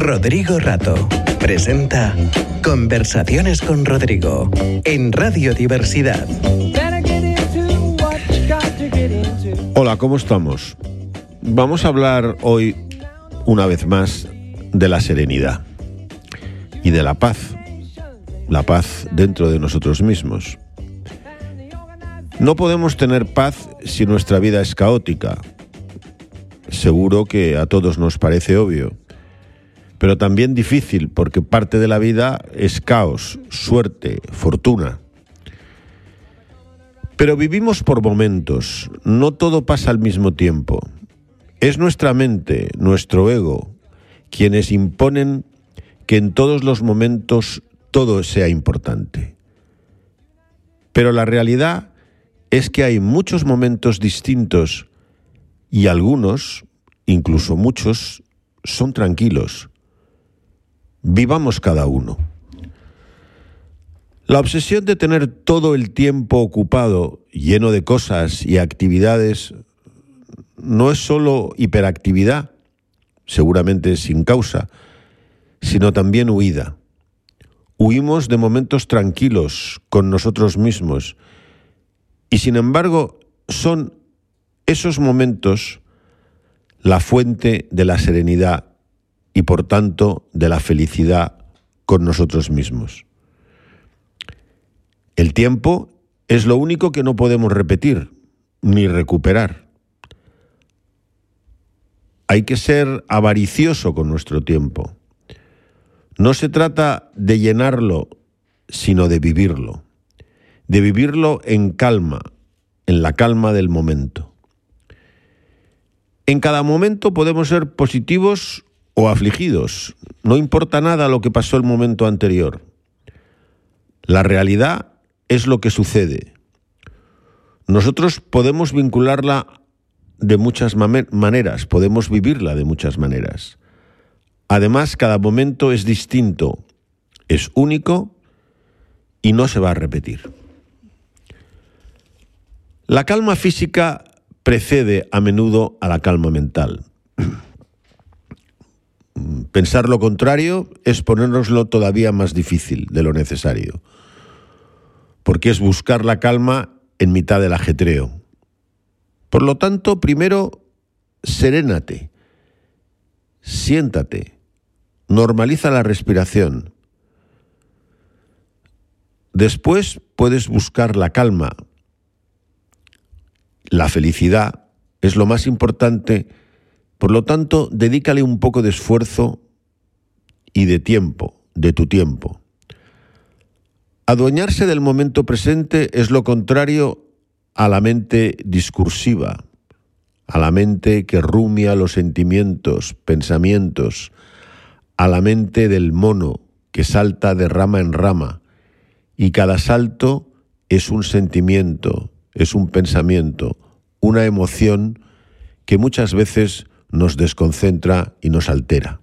Rodrigo Rato presenta Conversaciones con Rodrigo en Radio Diversidad. Hola, ¿cómo estamos? Vamos a hablar hoy, una vez más, de la serenidad y de la paz. La paz dentro de nosotros mismos. No podemos tener paz si nuestra vida es caótica. Seguro que a todos nos parece obvio pero también difícil porque parte de la vida es caos, suerte, fortuna. Pero vivimos por momentos, no todo pasa al mismo tiempo. Es nuestra mente, nuestro ego, quienes imponen que en todos los momentos todo sea importante. Pero la realidad es que hay muchos momentos distintos y algunos, incluso muchos, son tranquilos Vivamos cada uno. La obsesión de tener todo el tiempo ocupado, lleno de cosas y actividades, no es solo hiperactividad, seguramente sin causa, sino también huida. Huimos de momentos tranquilos con nosotros mismos y sin embargo son esos momentos la fuente de la serenidad y por tanto de la felicidad con nosotros mismos. El tiempo es lo único que no podemos repetir ni recuperar. Hay que ser avaricioso con nuestro tiempo. No se trata de llenarlo, sino de vivirlo. De vivirlo en calma, en la calma del momento. En cada momento podemos ser positivos o afligidos. No importa nada lo que pasó el momento anterior. La realidad es lo que sucede. Nosotros podemos vincularla de muchas maneras, podemos vivirla de muchas maneras. Además, cada momento es distinto, es único y no se va a repetir. La calma física precede a menudo a la calma mental. Pensar lo contrario es ponérnoslo todavía más difícil de lo necesario, porque es buscar la calma en mitad del ajetreo. Por lo tanto, primero, serénate, siéntate, normaliza la respiración. Después puedes buscar la calma. La felicidad es lo más importante por lo tanto, dedícale un poco de esfuerzo y de tiempo, de tu tiempo. Adueñarse del momento presente es lo contrario a la mente discursiva, a la mente que rumia los sentimientos, pensamientos, a la mente del mono que salta de rama en rama, y cada salto es un sentimiento, es un pensamiento, una emoción que muchas veces nos desconcentra y nos altera.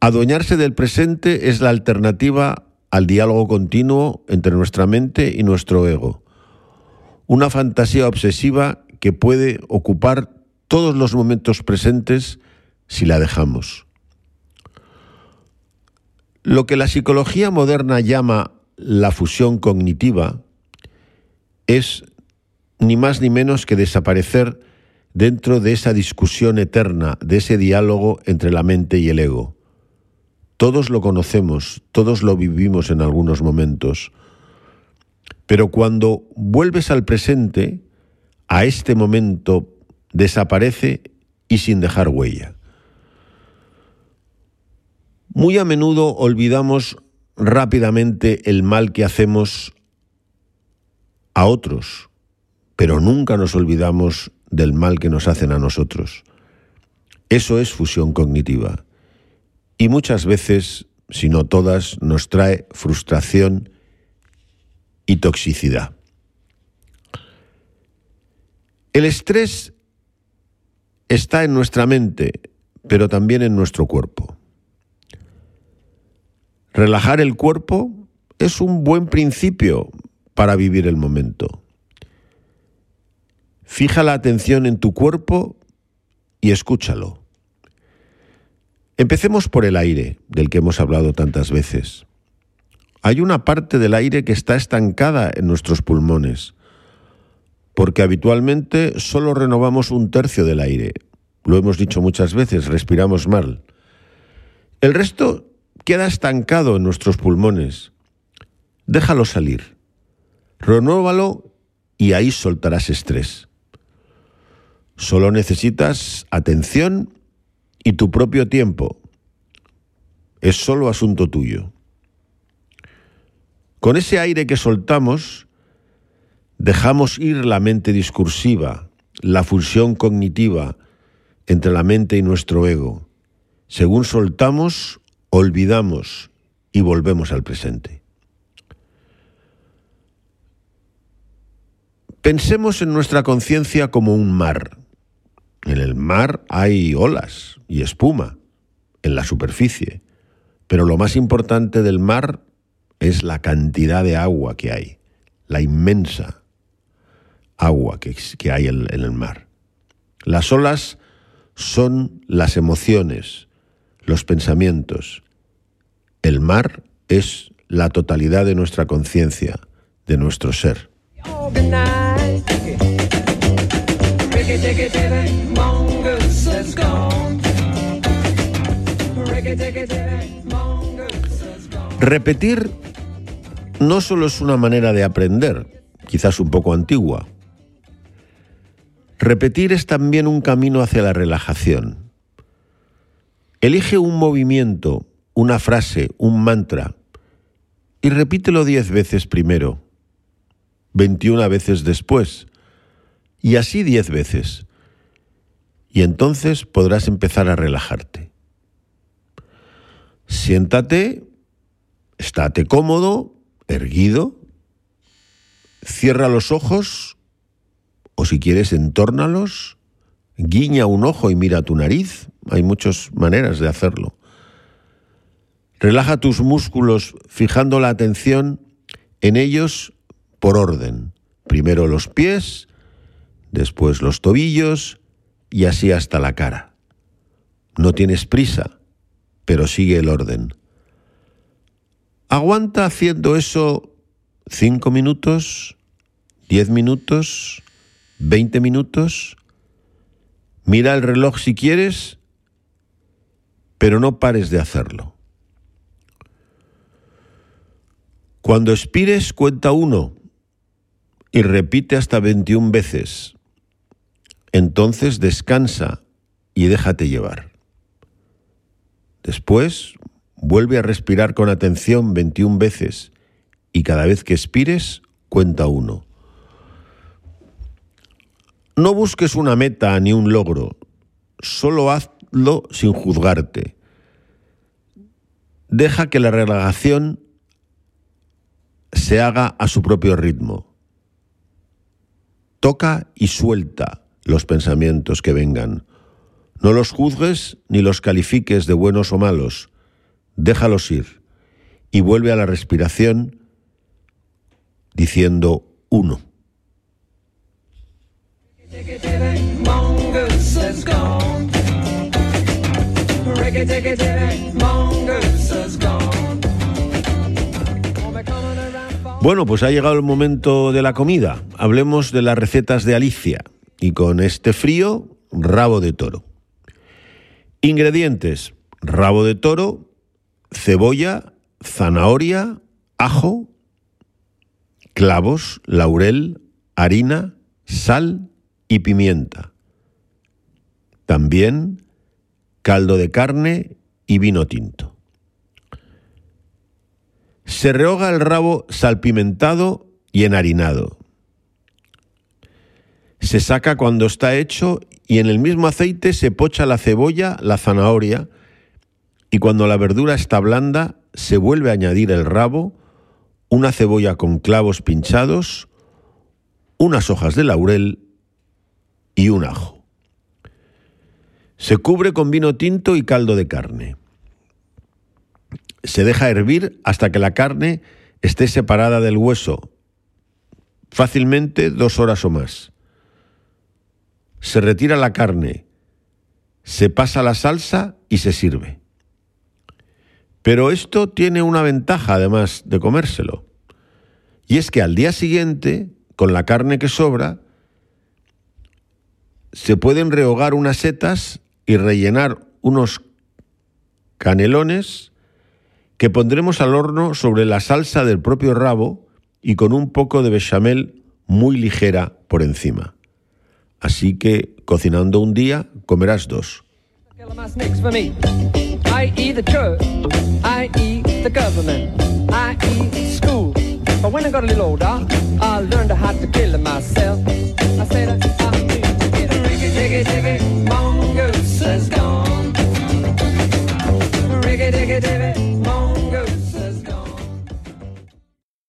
Adueñarse del presente es la alternativa al diálogo continuo entre nuestra mente y nuestro ego. Una fantasía obsesiva que puede ocupar todos los momentos presentes si la dejamos. Lo que la psicología moderna llama la fusión cognitiva es ni más ni menos que desaparecer dentro de esa discusión eterna, de ese diálogo entre la mente y el ego. Todos lo conocemos, todos lo vivimos en algunos momentos, pero cuando vuelves al presente, a este momento desaparece y sin dejar huella. Muy a menudo olvidamos rápidamente el mal que hacemos a otros, pero nunca nos olvidamos del mal que nos hacen a nosotros. Eso es fusión cognitiva. Y muchas veces, si no todas, nos trae frustración y toxicidad. El estrés está en nuestra mente, pero también en nuestro cuerpo. Relajar el cuerpo es un buen principio para vivir el momento. Fija la atención en tu cuerpo y escúchalo. Empecemos por el aire, del que hemos hablado tantas veces. Hay una parte del aire que está estancada en nuestros pulmones, porque habitualmente solo renovamos un tercio del aire. Lo hemos dicho muchas veces, respiramos mal. El resto queda estancado en nuestros pulmones. Déjalo salir. Renuévalo y ahí soltarás estrés. Solo necesitas atención y tu propio tiempo. Es solo asunto tuyo. Con ese aire que soltamos, dejamos ir la mente discursiva, la fusión cognitiva entre la mente y nuestro ego. Según soltamos, olvidamos y volvemos al presente. Pensemos en nuestra conciencia como un mar. En el mar hay olas y espuma, en la superficie, pero lo más importante del mar es la cantidad de agua que hay, la inmensa agua que, hay en el mar. Las olas son las emociones, los pensamientos. El mar es la totalidad de nuestra conciencia, de nuestro ser. Repetir no solo es una manera de aprender, quizás un poco antigua. Repetir es también un camino hacia la relajación. Elige un movimiento, una frase, un mantra y repítelo diez veces primero, veintiuna veces después y así diez veces. Y entonces podrás empezar a relajarte. Siéntate, estate cómodo, erguido, cierra los ojos o si quieres entórnalos, guiña un ojo y mira tu nariz. Hay muchas maneras de hacerlo. Relaja tus músculos fijando la atención en ellos por orden. Primero los pies, después los tobillos y así hasta la cara. No tienes prisa, pero sigue el orden. Aguanta haciendo eso cinco minutos, diez minutos, veinte minutos. Mira el reloj si quieres, pero no pares de hacerlo. Cuando expires, cuenta uno y repite hasta 21 veces. Entonces descansa y déjate llevar. Después, vuelve a respirar con atención 21 veces y cada vez que expires, cuenta uno. No busques una meta ni un logro, solo hazlo sin juzgarte. Deja que la relajación se haga a su propio ritmo. Toca y suelta los pensamientos que vengan. No los juzgues ni los califiques de buenos o malos. Déjalos ir y vuelve a la respiración diciendo uno. Bueno, pues ha llegado el momento de la comida. Hablemos de las recetas de Alicia. Y con este frío, rabo de toro. Ingredientes: rabo de toro, cebolla, zanahoria, ajo, clavos, laurel, harina, sal y pimienta. También caldo de carne y vino tinto. Se rehoga el rabo salpimentado y enharinado. Se saca cuando está hecho y en el mismo aceite se pocha la cebolla, la zanahoria y cuando la verdura está blanda se vuelve a añadir el rabo, una cebolla con clavos pinchados, unas hojas de laurel y un ajo. Se cubre con vino tinto y caldo de carne se deja hervir hasta que la carne esté separada del hueso, fácilmente dos horas o más. Se retira la carne, se pasa la salsa y se sirve. Pero esto tiene una ventaja además de comérselo. Y es que al día siguiente, con la carne que sobra, se pueden rehogar unas setas y rellenar unos canelones que pondremos al horno sobre la salsa del propio rabo y con un poco de bechamel muy ligera por encima. Así que cocinando un día, comerás dos.